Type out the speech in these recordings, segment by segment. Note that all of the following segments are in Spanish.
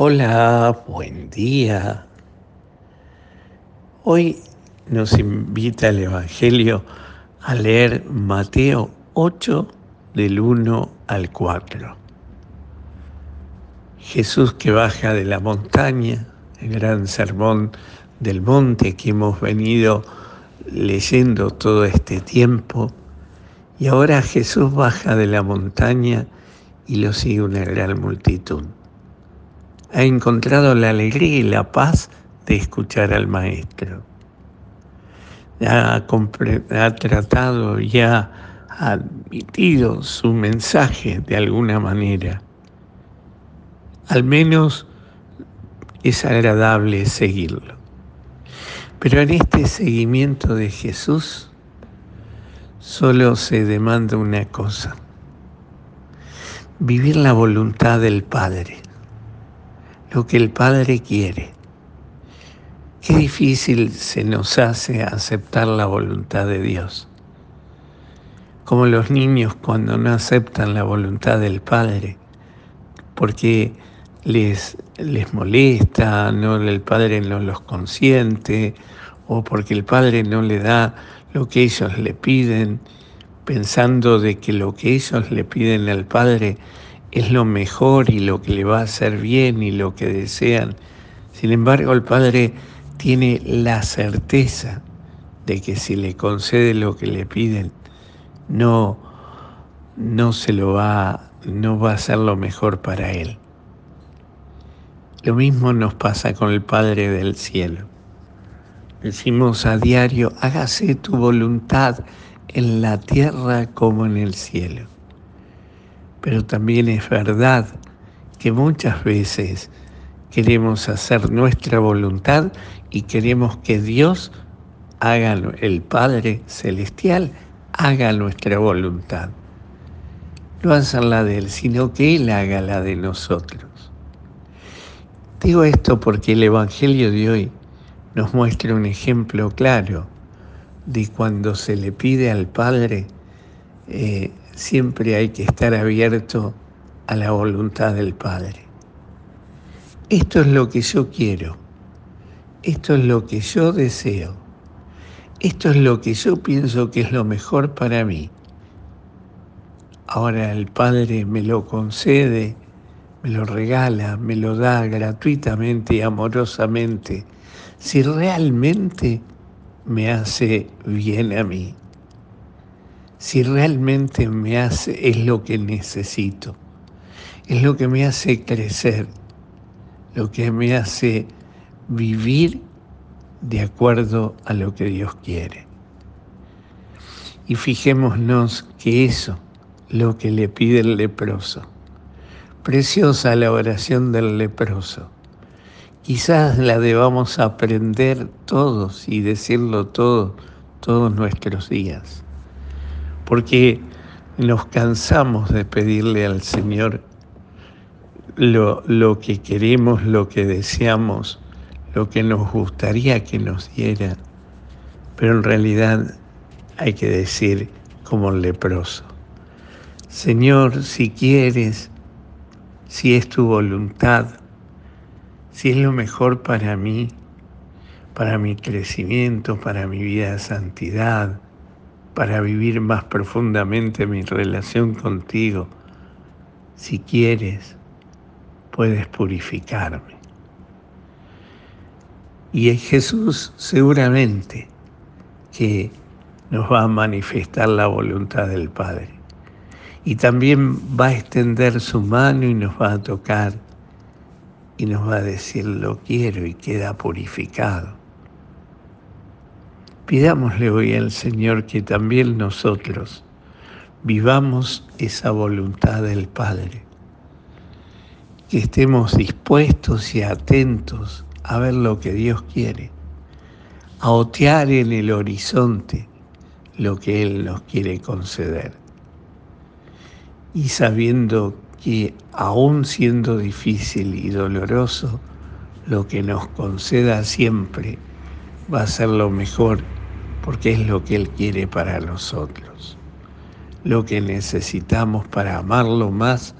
Hola, buen día. Hoy nos invita el Evangelio a leer Mateo 8 del 1 al 4. Jesús que baja de la montaña, el gran sermón del monte que hemos venido leyendo todo este tiempo, y ahora Jesús baja de la montaña y lo sigue una gran multitud ha encontrado la alegría y la paz de escuchar al Maestro. Ha, ha tratado y ha admitido su mensaje de alguna manera. Al menos es agradable seguirlo. Pero en este seguimiento de Jesús solo se demanda una cosa, vivir la voluntad del Padre lo que el Padre quiere. Qué difícil se nos hace aceptar la voluntad de Dios. Como los niños cuando no aceptan la voluntad del Padre, porque les, les molesta, no, el Padre no los consiente, o porque el Padre no le da lo que ellos le piden, pensando de que lo que ellos le piden al Padre es lo mejor y lo que le va a hacer bien y lo que desean. Sin embargo, el Padre tiene la certeza de que si le concede lo que le piden, no, no se lo va, no va a ser lo mejor para él. Lo mismo nos pasa con el Padre del cielo. Decimos a diario, hágase tu voluntad en la tierra como en el cielo. Pero también es verdad que muchas veces queremos hacer nuestra voluntad y queremos que Dios haga, el Padre Celestial, haga nuestra voluntad. No hacer la de Él, sino que Él haga la de nosotros. Digo esto porque el Evangelio de hoy nos muestra un ejemplo claro de cuando se le pide al Padre eh, siempre hay que estar abierto a la voluntad del Padre. Esto es lo que yo quiero, esto es lo que yo deseo, esto es lo que yo pienso que es lo mejor para mí. Ahora el Padre me lo concede, me lo regala, me lo da gratuitamente y amorosamente, si realmente me hace bien a mí si realmente me hace, es lo que necesito, es lo que me hace crecer, lo que me hace vivir de acuerdo a lo que Dios quiere. Y fijémonos que eso, lo que le pide el leproso, preciosa la oración del leproso, quizás la debamos aprender todos y decirlo todos, todos nuestros días porque nos cansamos de pedirle al Señor lo, que queremos, lo que deseamos, lo que nos gustaría que nos diera, pero en realidad hay que decir como el leproso, Señor, si quieres, si es tu voluntad, si es lo mejor para mí, para mi crecimiento, para mi vida de santidad, para vivir más profundamente mi relación contigo. Si quieres, puedes purificarme. Y es Jesús seguramente que nos va a manifestar la voluntad del Padre. Y también va a extender su mano y nos va a tocar y nos va a decir lo quiero y queda purificado. Pidámosle hoy al Señor que también nosotros vivamos esa voluntad del Padre, que estemos dispuestos y atentos a ver lo que Dios quiere, a otear en el horizonte lo que Él nos quiere conceder. Y sabiendo que aún siendo difícil y doloroso, lo que nos conceda siempre va a ser lo mejor porque es lo que Él quiere para nosotros. Lo que necesitamos para amarlo más,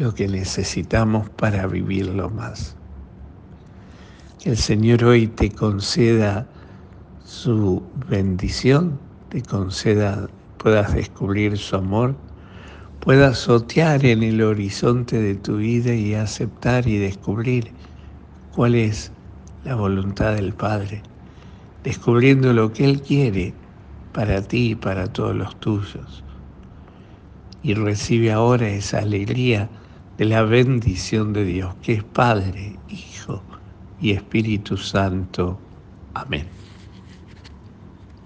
lo que necesitamos para vivirlo más. Que el Señor hoy te conceda su bendición, te conceda, puedas descubrir su amor, puedas sotear en el horizonte de tu vida y aceptar y descubrir cuál es la voluntad del Padre, descubriendo lo que Él quiere para ti y para todos los tuyos. Y recibe ahora esa alegría de la bendición de Dios, que es Padre, Hijo y Espíritu Santo. Amén.